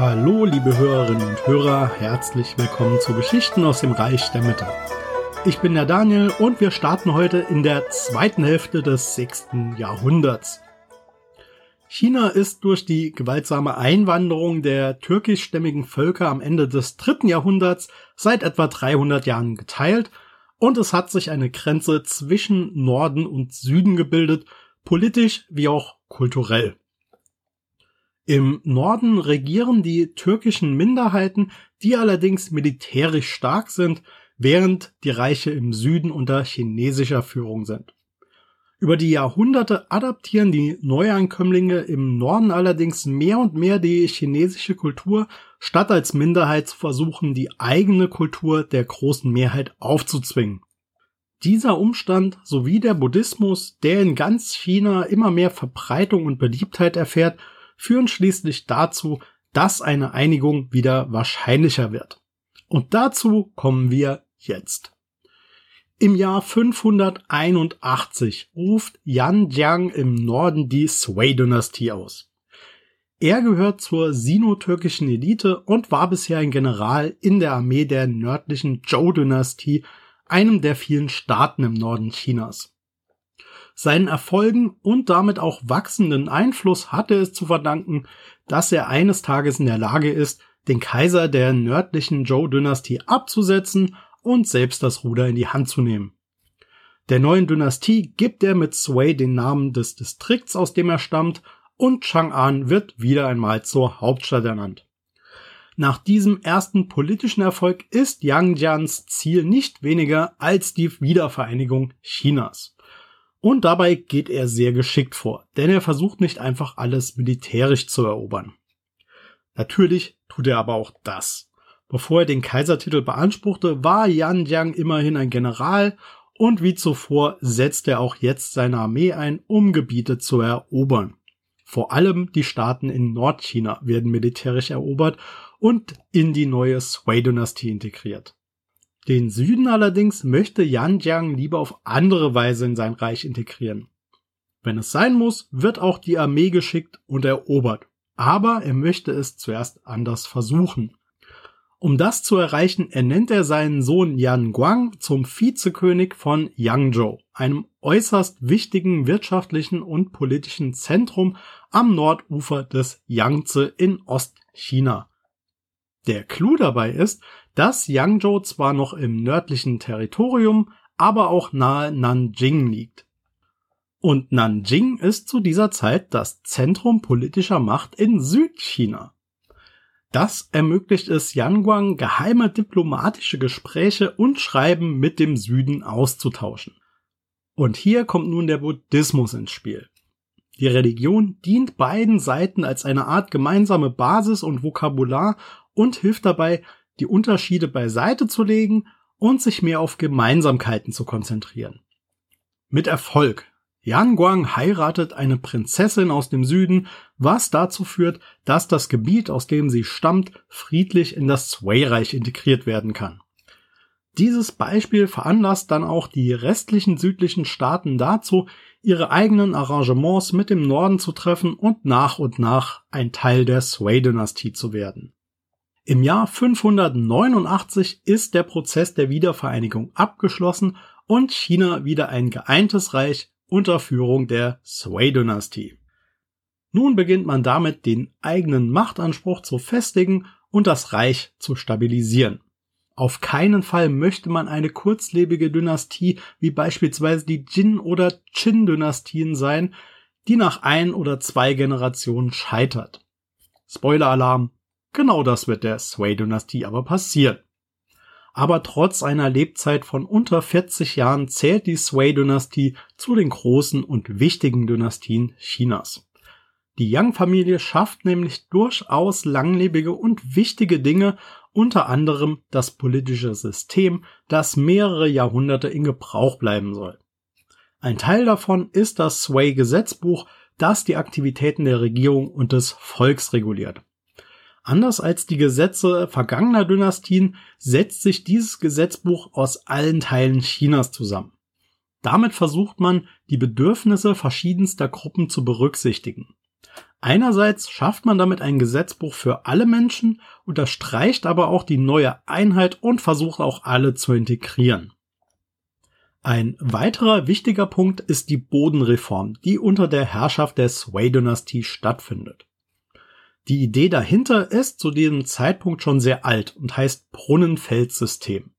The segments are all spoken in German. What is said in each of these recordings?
Hallo, liebe Hörerinnen und Hörer, herzlich willkommen zu Geschichten aus dem Reich der Mitte. Ich bin der Daniel und wir starten heute in der zweiten Hälfte des 6. Jahrhunderts. China ist durch die gewaltsame Einwanderung der türkischstämmigen Völker am Ende des dritten Jahrhunderts seit etwa 300 Jahren geteilt und es hat sich eine Grenze zwischen Norden und Süden gebildet, politisch wie auch kulturell. Im Norden regieren die türkischen Minderheiten, die allerdings militärisch stark sind, während die Reiche im Süden unter chinesischer Führung sind. Über die Jahrhunderte adaptieren die Neuankömmlinge im Norden allerdings mehr und mehr die chinesische Kultur, statt als Minderheit zu versuchen, die eigene Kultur der großen Mehrheit aufzuzwingen. Dieser Umstand sowie der Buddhismus, der in ganz China immer mehr Verbreitung und Beliebtheit erfährt, führen schließlich dazu, dass eine Einigung wieder wahrscheinlicher wird. Und dazu kommen wir jetzt. Im Jahr 581 ruft Yan Jiang im Norden die Sui-Dynastie aus. Er gehört zur sino-türkischen Elite und war bisher ein General in der Armee der nördlichen Zhou-Dynastie, einem der vielen Staaten im Norden Chinas. Seinen Erfolgen und damit auch wachsenden Einfluss hatte es zu verdanken, dass er eines Tages in der Lage ist, den Kaiser der nördlichen Zhou-Dynastie abzusetzen und selbst das Ruder in die Hand zu nehmen. Der neuen Dynastie gibt er mit Sui den Namen des Distrikts, aus dem er stammt, und Chang'an wird wieder einmal zur Hauptstadt ernannt. Nach diesem ersten politischen Erfolg ist Yang Jians Ziel nicht weniger als die Wiedervereinigung Chinas. Und dabei geht er sehr geschickt vor, denn er versucht nicht einfach alles militärisch zu erobern. Natürlich tut er aber auch das. Bevor er den Kaisertitel beanspruchte, war Yan Jiang immerhin ein General und wie zuvor setzt er auch jetzt seine Armee ein, um Gebiete zu erobern. Vor allem die Staaten in Nordchina werden militärisch erobert und in die neue Sui-Dynastie integriert. Den Süden allerdings möchte Yan Jiang lieber auf andere Weise in sein Reich integrieren. Wenn es sein muss, wird auch die Armee geschickt und erobert. Aber er möchte es zuerst anders versuchen. Um das zu erreichen, ernennt er seinen Sohn Yan Guang zum Vizekönig von Yangzhou, einem äußerst wichtigen wirtschaftlichen und politischen Zentrum am Nordufer des Yangtze in Ostchina. Der Clou dabei ist, dass Yangzhou zwar noch im nördlichen Territorium, aber auch nahe Nanjing liegt. Und Nanjing ist zu dieser Zeit das Zentrum politischer Macht in Südchina. Das ermöglicht es Yanguang, geheime diplomatische Gespräche und Schreiben mit dem Süden auszutauschen. Und hier kommt nun der Buddhismus ins Spiel. Die Religion dient beiden Seiten als eine Art gemeinsame Basis und Vokabular und hilft dabei, die Unterschiede beiseite zu legen und sich mehr auf Gemeinsamkeiten zu konzentrieren. Mit Erfolg, Yan Guang heiratet eine Prinzessin aus dem Süden, was dazu führt, dass das Gebiet, aus dem sie stammt, friedlich in das Sui-Reich integriert werden kann. Dieses Beispiel veranlasst dann auch die restlichen südlichen Staaten dazu, ihre eigenen Arrangements mit dem Norden zu treffen und nach und nach ein Teil der Sui-Dynastie zu werden. Im Jahr 589 ist der Prozess der Wiedervereinigung abgeschlossen und China wieder ein geeintes Reich unter Führung der Sui-Dynastie. Nun beginnt man damit, den eigenen Machtanspruch zu festigen und das Reich zu stabilisieren. Auf keinen Fall möchte man eine kurzlebige Dynastie wie beispielsweise die Jin- oder Qin-Dynastien sein, die nach ein oder zwei Generationen scheitert. Spoiler-Alarm, genau das wird der Sui-Dynastie aber passieren aber trotz einer Lebzeit von unter 40 Jahren zählt die Sui-Dynastie zu den großen und wichtigen Dynastien Chinas. Die Yang-Familie schafft nämlich durchaus langlebige und wichtige Dinge, unter anderem das politische System, das mehrere Jahrhunderte in Gebrauch bleiben soll. Ein Teil davon ist das Sui-Gesetzbuch, das die Aktivitäten der Regierung und des Volks reguliert. Anders als die Gesetze vergangener Dynastien setzt sich dieses Gesetzbuch aus allen Teilen Chinas zusammen. Damit versucht man, die Bedürfnisse verschiedenster Gruppen zu berücksichtigen. Einerseits schafft man damit ein Gesetzbuch für alle Menschen, unterstreicht aber auch die neue Einheit und versucht auch alle zu integrieren. Ein weiterer wichtiger Punkt ist die Bodenreform, die unter der Herrschaft der Sway-Dynastie stattfindet. Die Idee dahinter ist zu diesem Zeitpunkt schon sehr alt und heißt Brunnenfeldsystem.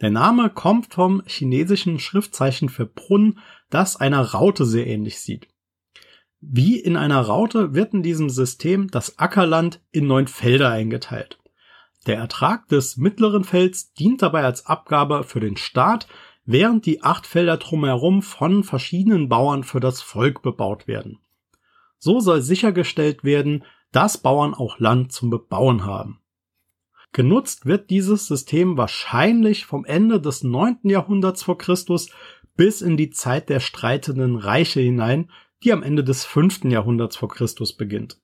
Der Name kommt vom chinesischen Schriftzeichen für Brunnen, das einer Raute sehr ähnlich sieht. Wie in einer Raute wird in diesem System das Ackerland in neun Felder eingeteilt. Der Ertrag des mittleren Felds dient dabei als Abgabe für den Staat, während die acht Felder drumherum von verschiedenen Bauern für das Volk bebaut werden. So soll sichergestellt werden, dass Bauern auch Land zum Bebauen haben. Genutzt wird dieses System wahrscheinlich vom Ende des 9. Jahrhunderts vor Christus bis in die Zeit der streitenden Reiche hinein, die am Ende des 5. Jahrhunderts vor Christus beginnt.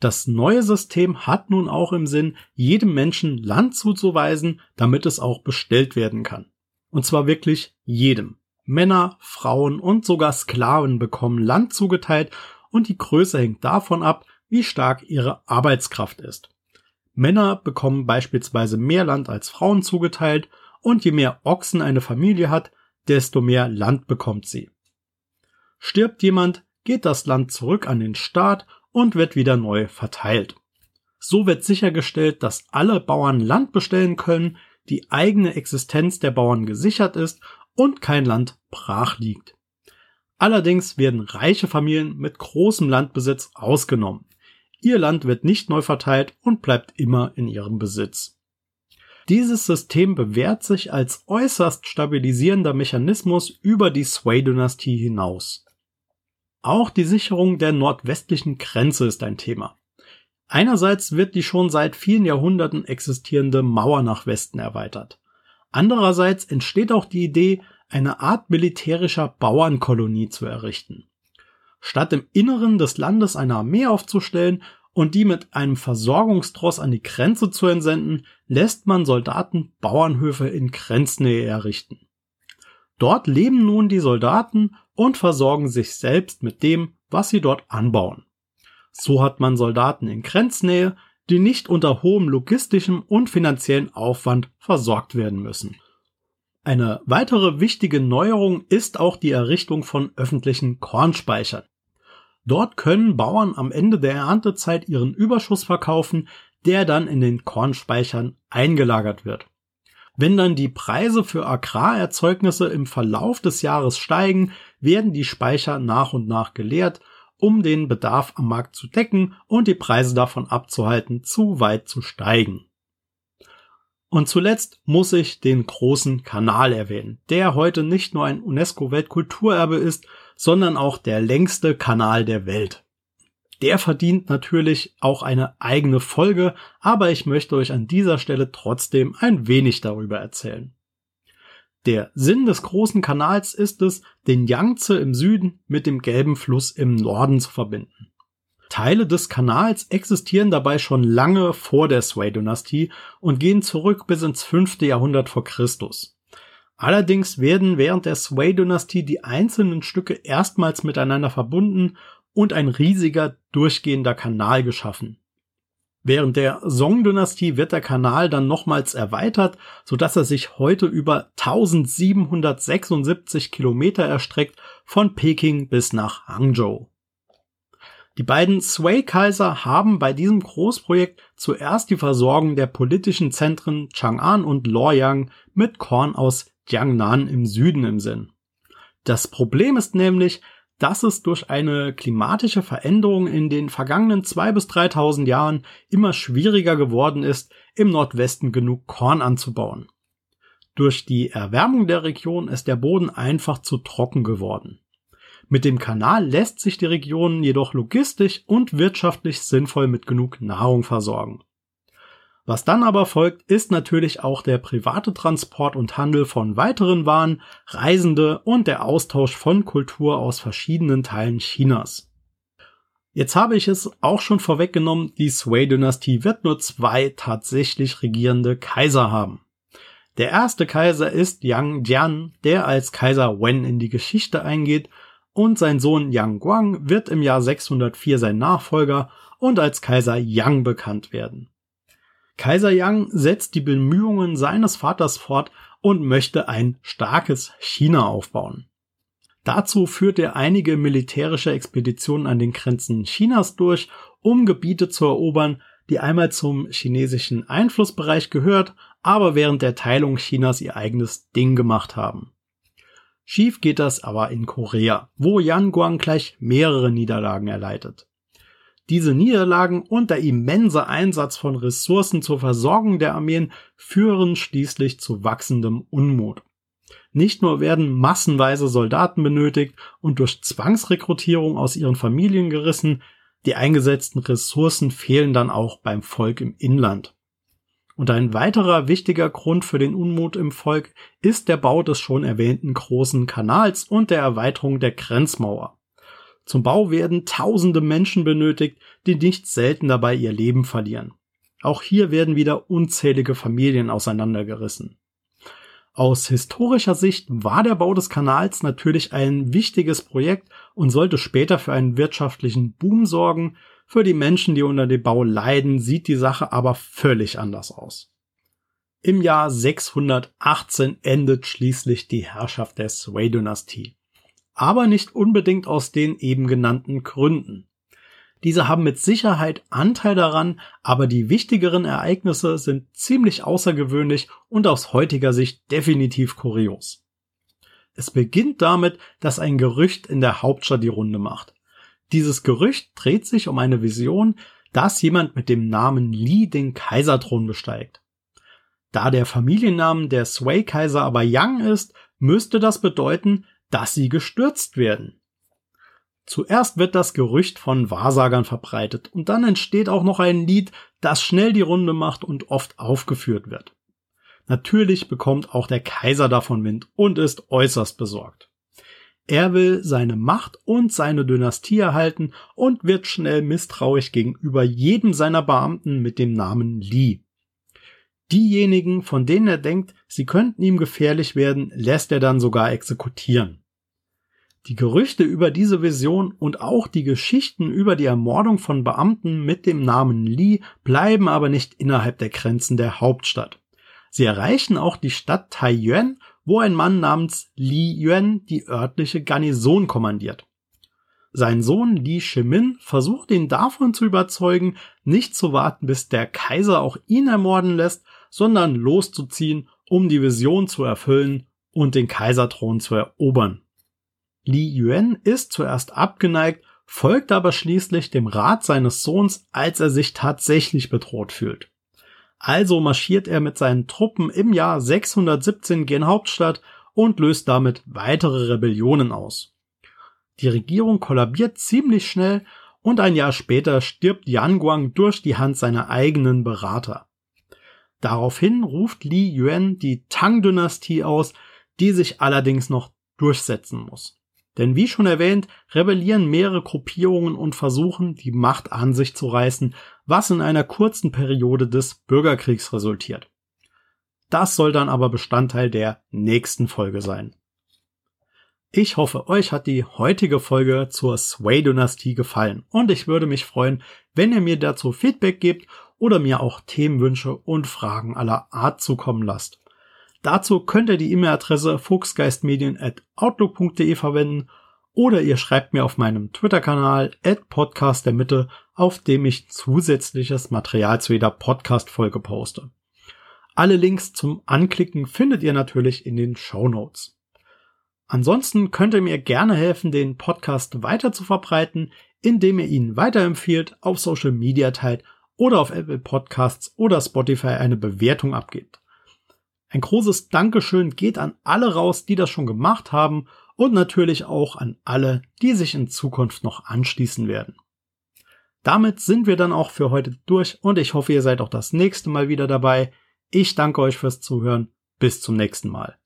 Das neue System hat nun auch im Sinn, jedem Menschen Land zuzuweisen, damit es auch bestellt werden kann. Und zwar wirklich jedem. Männer, Frauen und sogar Sklaven bekommen Land zugeteilt und die Größe hängt davon ab, wie stark ihre Arbeitskraft ist. Männer bekommen beispielsweise mehr Land als Frauen zugeteilt und je mehr Ochsen eine Familie hat, desto mehr Land bekommt sie. Stirbt jemand, geht das Land zurück an den Staat und wird wieder neu verteilt. So wird sichergestellt, dass alle Bauern Land bestellen können, die eigene Existenz der Bauern gesichert ist und kein Land brach liegt. Allerdings werden reiche Familien mit großem Landbesitz ausgenommen. Ihr Land wird nicht neu verteilt und bleibt immer in ihrem Besitz. Dieses System bewährt sich als äußerst stabilisierender Mechanismus über die Sway-Dynastie hinaus. Auch die Sicherung der nordwestlichen Grenze ist ein Thema. Einerseits wird die schon seit vielen Jahrhunderten existierende Mauer nach Westen erweitert. Andererseits entsteht auch die Idee, eine Art militärischer Bauernkolonie zu errichten. Statt im Inneren des Landes eine Armee aufzustellen und die mit einem Versorgungstross an die Grenze zu entsenden, lässt man Soldaten Bauernhöfe in Grenznähe errichten. Dort leben nun die Soldaten und versorgen sich selbst mit dem, was sie dort anbauen. So hat man Soldaten in Grenznähe, die nicht unter hohem logistischem und finanziellen Aufwand versorgt werden müssen. Eine weitere wichtige Neuerung ist auch die Errichtung von öffentlichen Kornspeichern. Dort können Bauern am Ende der Erntezeit ihren Überschuss verkaufen, der dann in den Kornspeichern eingelagert wird. Wenn dann die Preise für Agrarerzeugnisse im Verlauf des Jahres steigen, werden die Speicher nach und nach geleert, um den Bedarf am Markt zu decken und die Preise davon abzuhalten, zu weit zu steigen. Und zuletzt muss ich den großen Kanal erwähnen, der heute nicht nur ein UNESCO-Weltkulturerbe ist, sondern auch der längste Kanal der Welt. Der verdient natürlich auch eine eigene Folge, aber ich möchte euch an dieser Stelle trotzdem ein wenig darüber erzählen. Der Sinn des großen Kanals ist es, den Yangtze im Süden mit dem gelben Fluss im Norden zu verbinden. Teile des Kanals existieren dabei schon lange vor der Sui-Dynastie und gehen zurück bis ins fünfte Jahrhundert vor Christus. Allerdings werden während der Sui-Dynastie die einzelnen Stücke erstmals miteinander verbunden und ein riesiger durchgehender Kanal geschaffen. Während der Song-Dynastie wird der Kanal dann nochmals erweitert, so dass er sich heute über 1776 Kilometer erstreckt von Peking bis nach Hangzhou. Die beiden Sui-Kaiser haben bei diesem Großprojekt zuerst die Versorgung der politischen Zentren Chang'an und Luoyang mit Korn aus Jiangnan im Süden im Sinn. Das Problem ist nämlich, dass es durch eine klimatische Veränderung in den vergangenen zwei bis 3000 Jahren immer schwieriger geworden ist, im Nordwesten genug Korn anzubauen. Durch die Erwärmung der Region ist der Boden einfach zu trocken geworden. Mit dem Kanal lässt sich die Region jedoch logistisch und wirtschaftlich sinnvoll mit genug Nahrung versorgen. Was dann aber folgt, ist natürlich auch der private Transport und Handel von weiteren Waren, Reisende und der Austausch von Kultur aus verschiedenen Teilen Chinas. Jetzt habe ich es auch schon vorweggenommen, die Sui-Dynastie wird nur zwei tatsächlich regierende Kaiser haben. Der erste Kaiser ist Yang Jian, der als Kaiser Wen in die Geschichte eingeht und sein Sohn Yang Guang wird im Jahr 604 sein Nachfolger und als Kaiser Yang bekannt werden. Kaiser Yang setzt die Bemühungen seines Vaters fort und möchte ein starkes China aufbauen. Dazu führt er einige militärische Expeditionen an den Grenzen Chinas durch, um Gebiete zu erobern, die einmal zum chinesischen Einflussbereich gehört, aber während der Teilung Chinas ihr eigenes Ding gemacht haben. Schief geht das aber in Korea, wo Yan Guang gleich mehrere Niederlagen erleidet. Diese Niederlagen und der immense Einsatz von Ressourcen zur Versorgung der Armeen führen schließlich zu wachsendem Unmut. Nicht nur werden massenweise Soldaten benötigt und durch Zwangsrekrutierung aus ihren Familien gerissen, die eingesetzten Ressourcen fehlen dann auch beim Volk im Inland. Und ein weiterer wichtiger Grund für den Unmut im Volk ist der Bau des schon erwähnten großen Kanals und der Erweiterung der Grenzmauer. Zum Bau werden tausende Menschen benötigt, die nicht selten dabei ihr Leben verlieren. Auch hier werden wieder unzählige Familien auseinandergerissen. Aus historischer Sicht war der Bau des Kanals natürlich ein wichtiges Projekt und sollte später für einen wirtschaftlichen Boom sorgen. Für die Menschen, die unter dem Bau leiden, sieht die Sache aber völlig anders aus. Im Jahr 618 endet schließlich die Herrschaft der Sui-Dynastie aber nicht unbedingt aus den eben genannten Gründen. Diese haben mit Sicherheit Anteil daran, aber die wichtigeren Ereignisse sind ziemlich außergewöhnlich und aus heutiger Sicht definitiv kurios. Es beginnt damit, dass ein Gerücht in der Hauptstadt die Runde macht. Dieses Gerücht dreht sich um eine Vision, dass jemand mit dem Namen Li den Kaiserthron besteigt. Da der Familiennamen der Sway-Kaiser aber Yang ist, müsste das bedeuten, dass sie gestürzt werden. Zuerst wird das Gerücht von Wahrsagern verbreitet und dann entsteht auch noch ein Lied, das schnell die Runde macht und oft aufgeführt wird. Natürlich bekommt auch der Kaiser davon Wind und ist äußerst besorgt. Er will seine Macht und seine Dynastie erhalten und wird schnell misstrauisch gegenüber jedem seiner Beamten mit dem Namen Li. Diejenigen, von denen er denkt, sie könnten ihm gefährlich werden, lässt er dann sogar exekutieren. Die Gerüchte über diese Vision und auch die Geschichten über die Ermordung von Beamten mit dem Namen Li bleiben aber nicht innerhalb der Grenzen der Hauptstadt. Sie erreichen auch die Stadt Taiyuan, wo ein Mann namens Li Yuan die örtliche Garnison kommandiert. Sein Sohn Li Shimin versucht ihn davon zu überzeugen, nicht zu warten, bis der Kaiser auch ihn ermorden lässt, sondern loszuziehen, um die Vision zu erfüllen und den Kaiserthron zu erobern. Li Yuan ist zuerst abgeneigt, folgt aber schließlich dem Rat seines Sohns, als er sich tatsächlich bedroht fühlt. Also marschiert er mit seinen Truppen im Jahr 617 gen Hauptstadt und löst damit weitere Rebellionen aus. Die Regierung kollabiert ziemlich schnell und ein Jahr später stirbt Yan Guang durch die Hand seiner eigenen Berater. Daraufhin ruft Li Yuan die Tang-Dynastie aus, die sich allerdings noch durchsetzen muss. Denn wie schon erwähnt, rebellieren mehrere Gruppierungen und versuchen, die Macht an sich zu reißen, was in einer kurzen Periode des Bürgerkriegs resultiert. Das soll dann aber Bestandteil der nächsten Folge sein. Ich hoffe, euch hat die heutige Folge zur Sway-Dynastie gefallen und ich würde mich freuen, wenn ihr mir dazu Feedback gebt oder mir auch Themenwünsche und Fragen aller Art zukommen lasst. Dazu könnt ihr die E-Mail-Adresse fuchsgeistmedien.outlook.de verwenden oder ihr schreibt mir auf meinem Twitter-Kanal at Podcast der Mitte, auf dem ich zusätzliches Material zu jeder Podcast-Folge poste. Alle Links zum Anklicken findet ihr natürlich in den Show Notes. Ansonsten könnt ihr mir gerne helfen, den Podcast weiter zu verbreiten, indem ihr ihn weiterempfiehlt, auf Social Media teilt oder auf Apple Podcasts oder Spotify eine Bewertung abgebt. Ein großes Dankeschön geht an alle raus, die das schon gemacht haben und natürlich auch an alle, die sich in Zukunft noch anschließen werden. Damit sind wir dann auch für heute durch und ich hoffe, ihr seid auch das nächste Mal wieder dabei. Ich danke euch fürs Zuhören. Bis zum nächsten Mal.